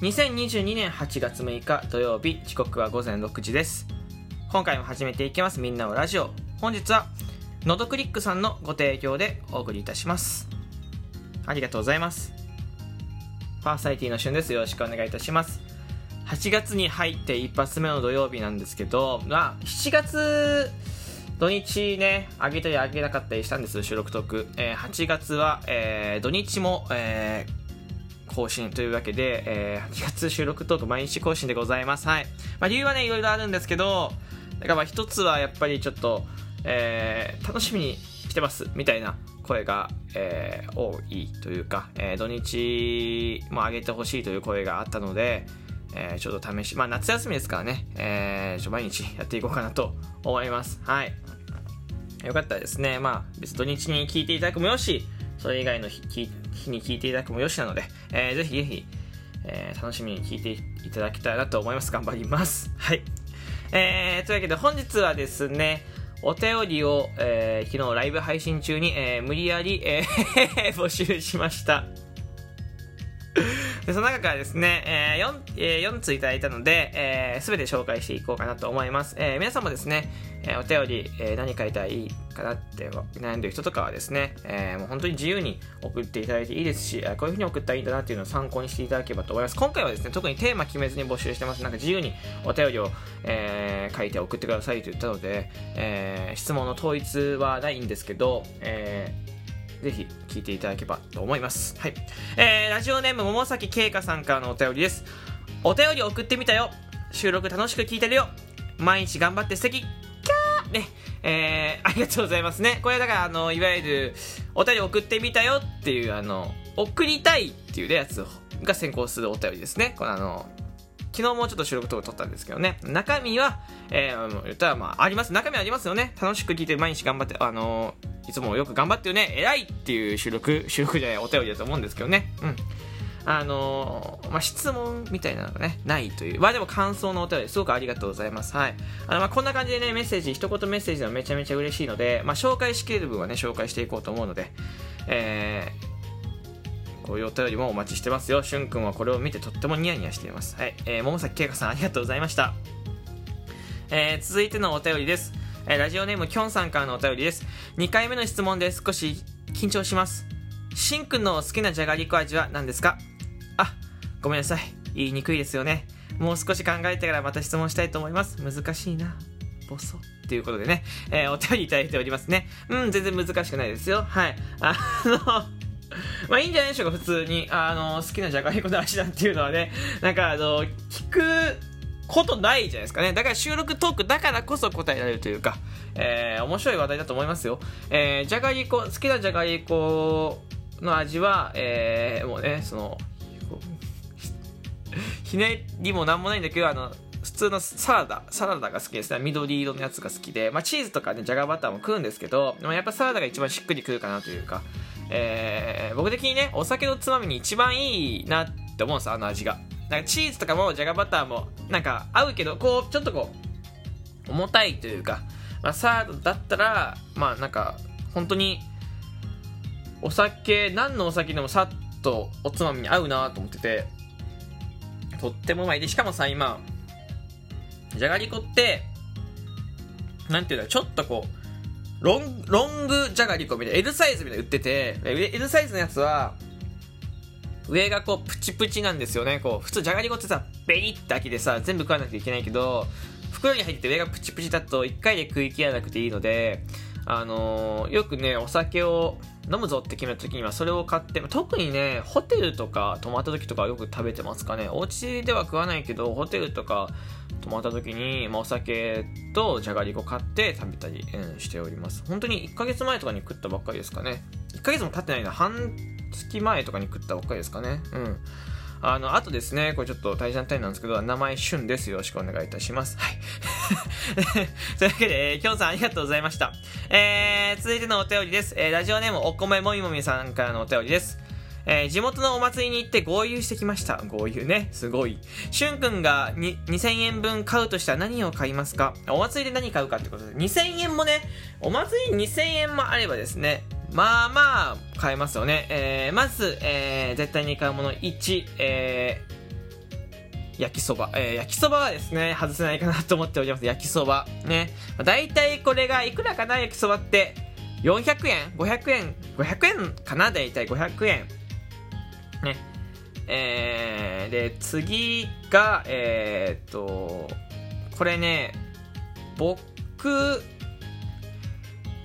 2022年8月6日土曜日時刻は午前6時です。今回も始めていきます。みんなのラジオ。本日はのどクリックさんのご提供でお送りいたします。ありがとうございます。パーサイティの旬です。よろしくお願いいたします。8月に入って一発目の土曜日なんですけど、まあ、7月土日ね、上げたり上げなかったりしたんです。収録トーク。えー、8月は、えー、土日も、えー、更新というわけで、えー、8月収録トーク毎日更新でございます。はい。まあ、理由はね、いろいろあるんですけど、だからまあ一つはやっぱりちょっと、えー、楽しみにしてます、みたいな声が、えー、多いというか、えー、土日も上げてほしいという声があったので、えー、ちょっと試し、まあ夏休みですからね、えー、毎日やっていこうかなと思います。はい。よかったらですね、まあ別土日に聞いていただくもよし、それ以外の日日に聞いていただくもよしなので、えー、ぜひぜひ、えー、楽しみに聞いていただきたいなと思います。頑張ります。はい。えー、というわけで本日はですね、お便りを、えー、昨日ライブ配信中に、えー、無理やり、えー、募集しました。でその中からですね、えー 4, えー、4ついただいたので、えー、全て紹介していこうかなと思います。えー、皆さんもですね、えー、お便り、えー、何書いたらいいかなって悩んでる人とかはですね、えー、もう本当に自由に送っていただいていいですし、こういうふうに送ったらいいんだなっていうのを参考にしていただければと思います。今回はですね、特にテーマ決めずに募集してます。なんか自由にお便りを、えー、書いて送ってくださいと言ったので、えー、質問の統一はないんですけど、えーぜひ聞いていただければと思います。はい。えー、ラジオネーム桃崎慶香さんからのお便りです。お便り送ってみたよ。収録楽しく聞いてるよ。毎日頑張って素敵。キャーね。えー、ありがとうございますね。これだから、あの、いわゆる、お便り送ってみたよっていう、あの、送りたいっていうやつが先行するお便りですね。このあの、昨日もちょっと収録とか撮ったんですけどね。中身は、えー、言ったらまあ、あります。中身ありますよね。楽しく聞いて毎日頑張って、あの、いつもよく頑張ってるね。偉いっていう収録、収録じゃない、お便りだと思うんですけどね。うん。あのー、まあ、質問みたいなのがね、ないという。まあでも感想のお便り、すごくありがとうございます。はい。あの、まあ、こんな感じでね、メッセージ、一言メッセージはめちゃめちゃ嬉しいので、まあ、紹介しきれる分はね、紹介していこうと思うので、えー、こういうお便りもお待ちしてますよ。しゅんくんはこれを見てとってもニヤニヤしています。はい。えー、桃崎慶香さんありがとうございました。えー、続いてのお便りです。えー、ラジオネームきょんさんからのお便りです。2回目の質問で少し緊張します。しんくんの好きなじゃがりこ味は何ですか？あ、ごめんなさい。言いにくいですよね。もう少し考えてからまた質問したいと思います。難しいな。ボソ。ということでね、えー、お便りいただいておりますね。うん、全然難しくないですよ。はい。あのまあいいんじゃないでしょうか、普通に。あの、好きなじゃがいこの味なんていうのはね、なんかあの、聞くことないじゃないですかね。だから収録トークだからこそ答えられるというか、えー、面白い話題だと思いますよ。えー、じゃがりこ、好きなじゃがりこの味は、えー、もうね、その、ひねりもなんもないんだけど、あの、普通のサラダ、サラダが好きですね。緑色のやつが好きで、まあチーズとかね、じゃがバターも食うんですけど、でもやっぱサラダが一番しっくりくるかなというか、えー、僕的にね、お酒のつまみに一番いいなって思うんですあの味が。なんかチーズとかもじゃがバターもなんか合うけど、こう、ちょっとこう、重たいというか、まあ、サードだったら、まあなんか、本当に、お酒、何のお酒でもさっとおつまみに合うなと思ってて、とってもうまい。で、しかもさ、今、じゃがりこって、なんていうんだちょっとこう、ロンロングじゃがりこみたいな L サイズみたいな売ってて L サイズのやつは上がこうプチプチなんですよね。こう普通じゃがりこってさベリッて開きでさ全部食わなきゃいけないけど袋に入ってて上がプチプチだと1回で食い切らなくていいのであのー、よくねお酒を飲むぞって決めた時にはそれを買って特にねホテルとか泊まった時とかよく食べてますかね。お家では食わないけどホテルとか泊まった時に、まあ、お酒とじゃがりこ買って食べたり、うん、しております。本当に1ヶ月前とかに食ったばっかりですかね。1ヶ月も経ってないな。半月前とかに食ったばっかりですかねうんあの、あとですね、これちょっと大事なタイなんですけど、名前、しゅんです。よろしくお願いいたします。はい。というわけで、きょんさんありがとうございました。えー、続いてのお便りです。えー、ラジオネーム、お米もみもみさんからのお便りです。えー、地元のお祭りに行って合流してきました。合流ね。すごい。しゅんくんが2000円分買うとしたら何を買いますか？お祭りで何買うかってことで。2000円もね、お祭り2000円もあればですね、まあまあ、買えますよね。えー、まず、えー、絶対に買うもの1、えー焼きそば。えー、焼きそばはですね、外せないかなと思っております。焼きそば。ね。まあ、大体これがいくらかな、焼きそばって。400円 ?500 円 ?500 円かな？大体500円。ね。えー、で、次が、えー、っと、これね、僕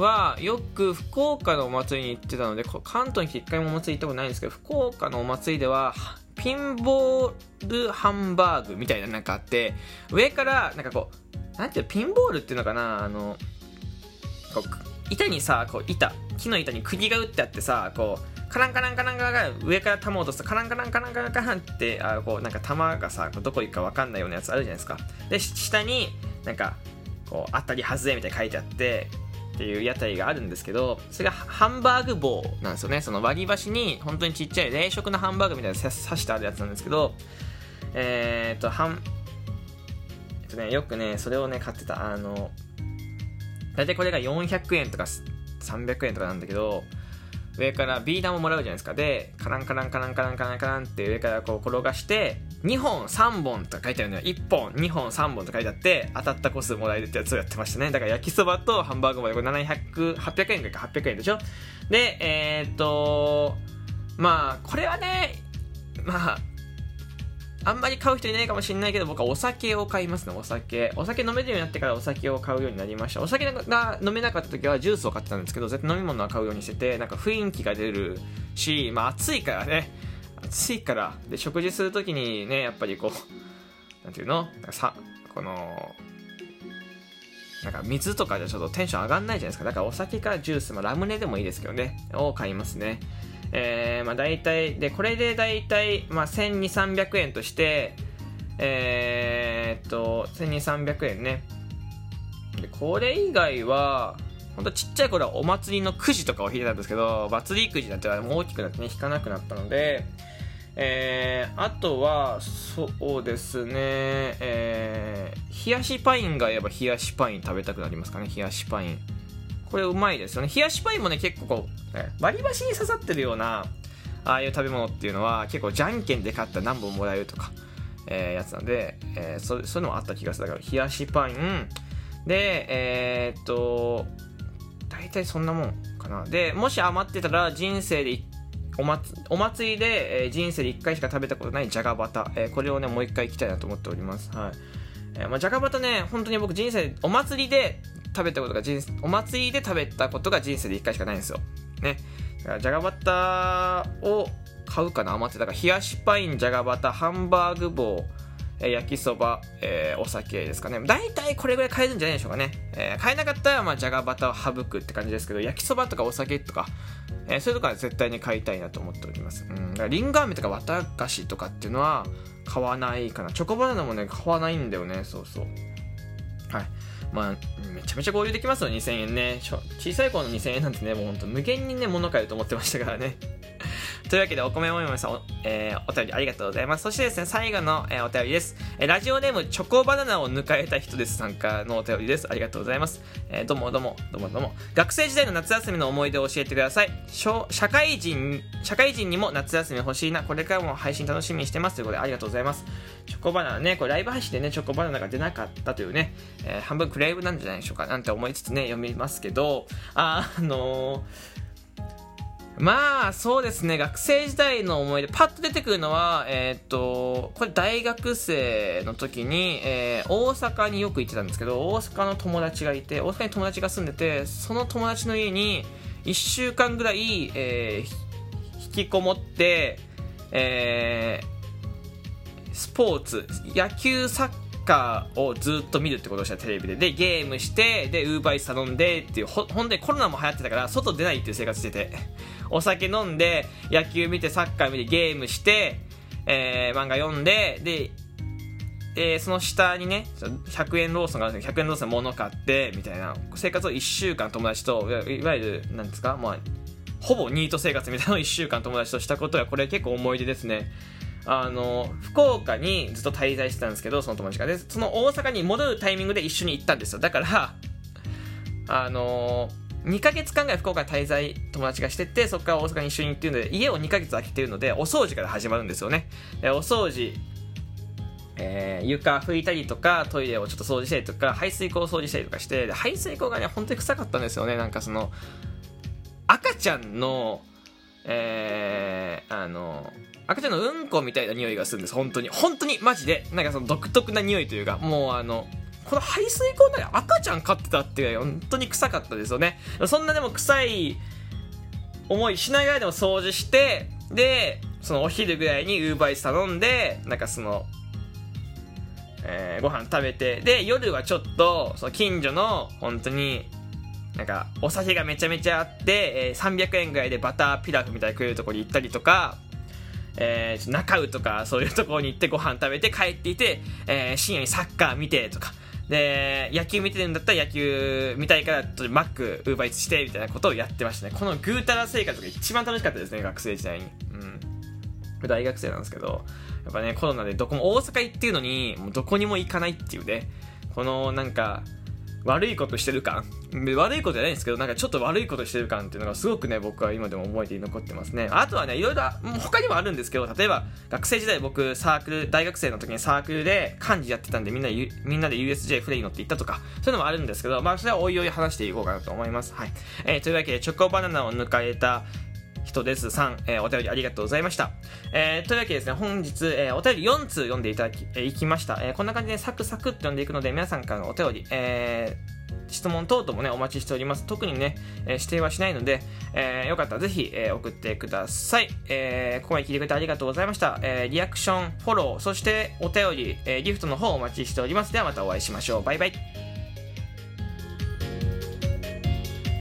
はよく福岡のお祭りに行ってたので、関東に来て一回もお祭り行ったことないんですけど、福岡のお祭りでは、ピンボールハンバーグみたいななんかあって、上からなんかこう、なんていうピンボールっていうのかな、あの、こう板にさ、こう板、木の板に釘が打ってあってさ、こう、カランカランカランカランカラン上から球を落とすとカランカランカランカランカランってあこうなんか球がさどこ行くか分かんないようなやつあるじゃないですか。で下になんかこう当たり外れみたいに書いてあってっていう屋台があるんですけどそれがハンバーグ棒なんですよね。その割り箸に本当にちっちゃい冷食のハンバーグみたいな刺してあるやつなんですけどえー、っとはんえっとねよくねそれをね買ってたあの大体これが400円とか300円とかなんだけど上からビー玉もらうじゃないですか。でカランカランカランカランカランカランって上からこう転がして2本3本とか書いてあるのよ。1本2本3本と書いてあって当たった個数もらえるってやつをやってましたね。だから焼きそばとハンバーグまでこれ700 800円か800円でしょ。でえー、っとまあこれはねまああんまり買う人いないかもしれないけど僕はお酒を買いますねお酒。お酒飲めるようになってからお酒を買うようになりました。お酒が飲めなかった時はジュースを買ってたんですけど絶対飲み物は買うようにしててなんか雰囲気が出るしまあ暑いからね。暑いからで食事する時にねやっぱりこう なんていうの？さこのなんか水とかじゃちょっとテンション上がんないじゃないですか。だからお酒かジュース、まあ、ラムネでもいいですけどね。を買いますね。えー、まあ大体、で、これで大体、まあ1200、300円として、えー、っと、1200、300円ね。で、これ以外は、ほんとちっちゃい頃はお祭りのくじとかを引いてたんですけど、祭りくじになってはもう大きくなってね、引かなくなったので、えー、あとは、そうですね、えー、冷やしパインがやっぱ冷やしパイン食べたくなりますかね、冷やしパイン。これうまいですよね。冷やしパインもね、結構こう、割り箸に刺さってるような、ああいう食べ物っていうのは、結構じゃんけんで買ったら何本もらえるとか、えー、やつなんで、えー、そそういうのもあった気がする。だから、冷やしパイン、で、えー、っと、大体そんなもんかな。で、もし余ってたら、人生でお祭りで、えー、人生で1回しか食べたことないじゃがバタ、えー、これをねもう1回行きたいなと思っております。はい、えーまあ、じゃがバタね本当に僕人生お祭りで食べたことが人生、お祭りで食べたことが人生で1回しかないんですよ。ね。じゃがバタを買うかな余ってたから、冷やしパイン、じゃがバタ、ハンバーグ棒、え焼きそば、えー、お酒ですかね。大体これぐらい買えるんじゃないでしょうかね。えー、買えなかったら、まあ、じゃがバターを省くって感じですけど、焼きそばとかお酒とか、えー、そういうとこは絶対に買いたいなと思っております。うん。だからリンゴ飴とか綿菓子とかっていうのは買わないかな。チョコバナナもね、買わないんだよね。そうそう。はい。まあ、めちゃめちゃ合流できますよ、2000円ね。小さい頃の2000円なんてね、もうほんと無限にね、物買えると思ってましたからね。というわけで、お米もよさん、お,、えー、お便りありがとうございます。そしてですね、最後の、えー、お便りです。えー、ラジオネーム、チョコバナナを抜かれた人です。参加のお便りです。ありがとうございます。えー、どうもどうも、どうもどうも。学生時代の夏休みの思い出を教えてください。社会人、社会人にも夏休み欲しいな。これからも配信楽しみにしてます。ということで、ありがとうございます。チョコバナナね、これライブ配信でね、チョコバナナが出なかったというね、えー、半分クレームなんじゃないでしょうか。なんて思いつつね、読みますけど、あ、あのーまあ、そうですね。学生時代の思い出、パッと出てくるのは、えっ、と、これ大学生の時に、えー、大阪によく行ってたんですけど、大阪の友達がいて、大阪に友達が住んでて、その友達の家に1週間ぐらい、えー、引きこもって、えー、スポーツ、野球、サッカーをずっと見るってことをしたテレビで。で、ゲームして、で、ウーバーイーツ頼んでっていう、ほ、ほんでコロナも流行ってたから、外出ないっていう生活してて。お酒飲んで、野球見て、サッカー見て、ゲームして、えー、漫画読んで、で、えー、その下にね、100円ローソンがあるんですけど、100円ローソン物買って、みたいな、生活を1週間友達と、いわゆる、なんですか、まあ、ほぼニート生活みたいなのを1週間友達としたことは、これ結構思い出ですね。あの、福岡にずっと滞在してたんですけど、その友達が。で、その大阪に戻るタイミングで一緒に行ったんですよ。だから、あの2ヶ月間ぐらい福岡滞在友達がしてて、そこから大阪に一緒に行ってるので、家を2ヶ月空けてるので、お掃除から始まるんですよね。でお掃除、えー、床拭いたりとかトイレをちょっと掃除したりとか排水溝を掃除したりとかして排水溝がね本当に臭かったんですよねなんかその赤ちゃんのえー、あの赤ちゃんのうんこみたいな匂いがするんです本当に。本当にマジで。なんかその独特な匂いというかもうあのこの排水溝で赤ちゃん飼ってたっていう本当に臭かったですよね。そんなでも臭い思いしながらいでも掃除してでそのお昼ぐらいにウーバーイーツ頼んでなんかそのえー、ご飯食べてで夜はちょっとその近所の本当になんかお酒がめちゃめちゃあって、えー、300円ぐらいでバターピラフみたいな食えるところに行ったりとかえー、中尾とかそういうところに行ってご飯食べて帰っていて、えー、深夜にサッカー見てとか、で、野球見てるんだったら野球見たいから、マック、ウーバーイーツして、みたいなことをやってましたね。このぐうたら生活が一番楽しかったですね、学生時代に。うん。大学生なんですけど、やっぱね、コロナでどこも大阪行ってるのに、もうどこにも行かないっていうね、このなんか、悪いことしてる感。悪いことじゃないんですけどなんかちょっと悪いことしてる感っていうのがすごくね僕は今でも覚えて残ってますね。あとはねいろいろ他にもあるんですけど例えば学生時代僕サークル大学生の時にサークルで漢字やってたんでみんなみんなで USJ フレイ乗って行ったとかそういうのもあるんですけどまあそれはおいおい話していこうかなと思います。はい、えー、というわけでチョコバナナを抜かれた人ですさん、えー、お便りありがとうございました。えー、というわけでですね、本日、えー、お便り4通読んでいただき、えー、いきました。えー、こんな感じでサクサクって読んでいくので、皆さんからのお便り、えー、質問等々もね、お待ちしております。特にね、えー、指定はしないので、えー、よかったらぜひ、えー、送ってください。えー、ここまで聞いてくれてありがとうございました。えー、リアクション、フォロー、そしてお便り、えー、ギフトの方お待ちしております。ではまたお会いしましょう。バイバイ。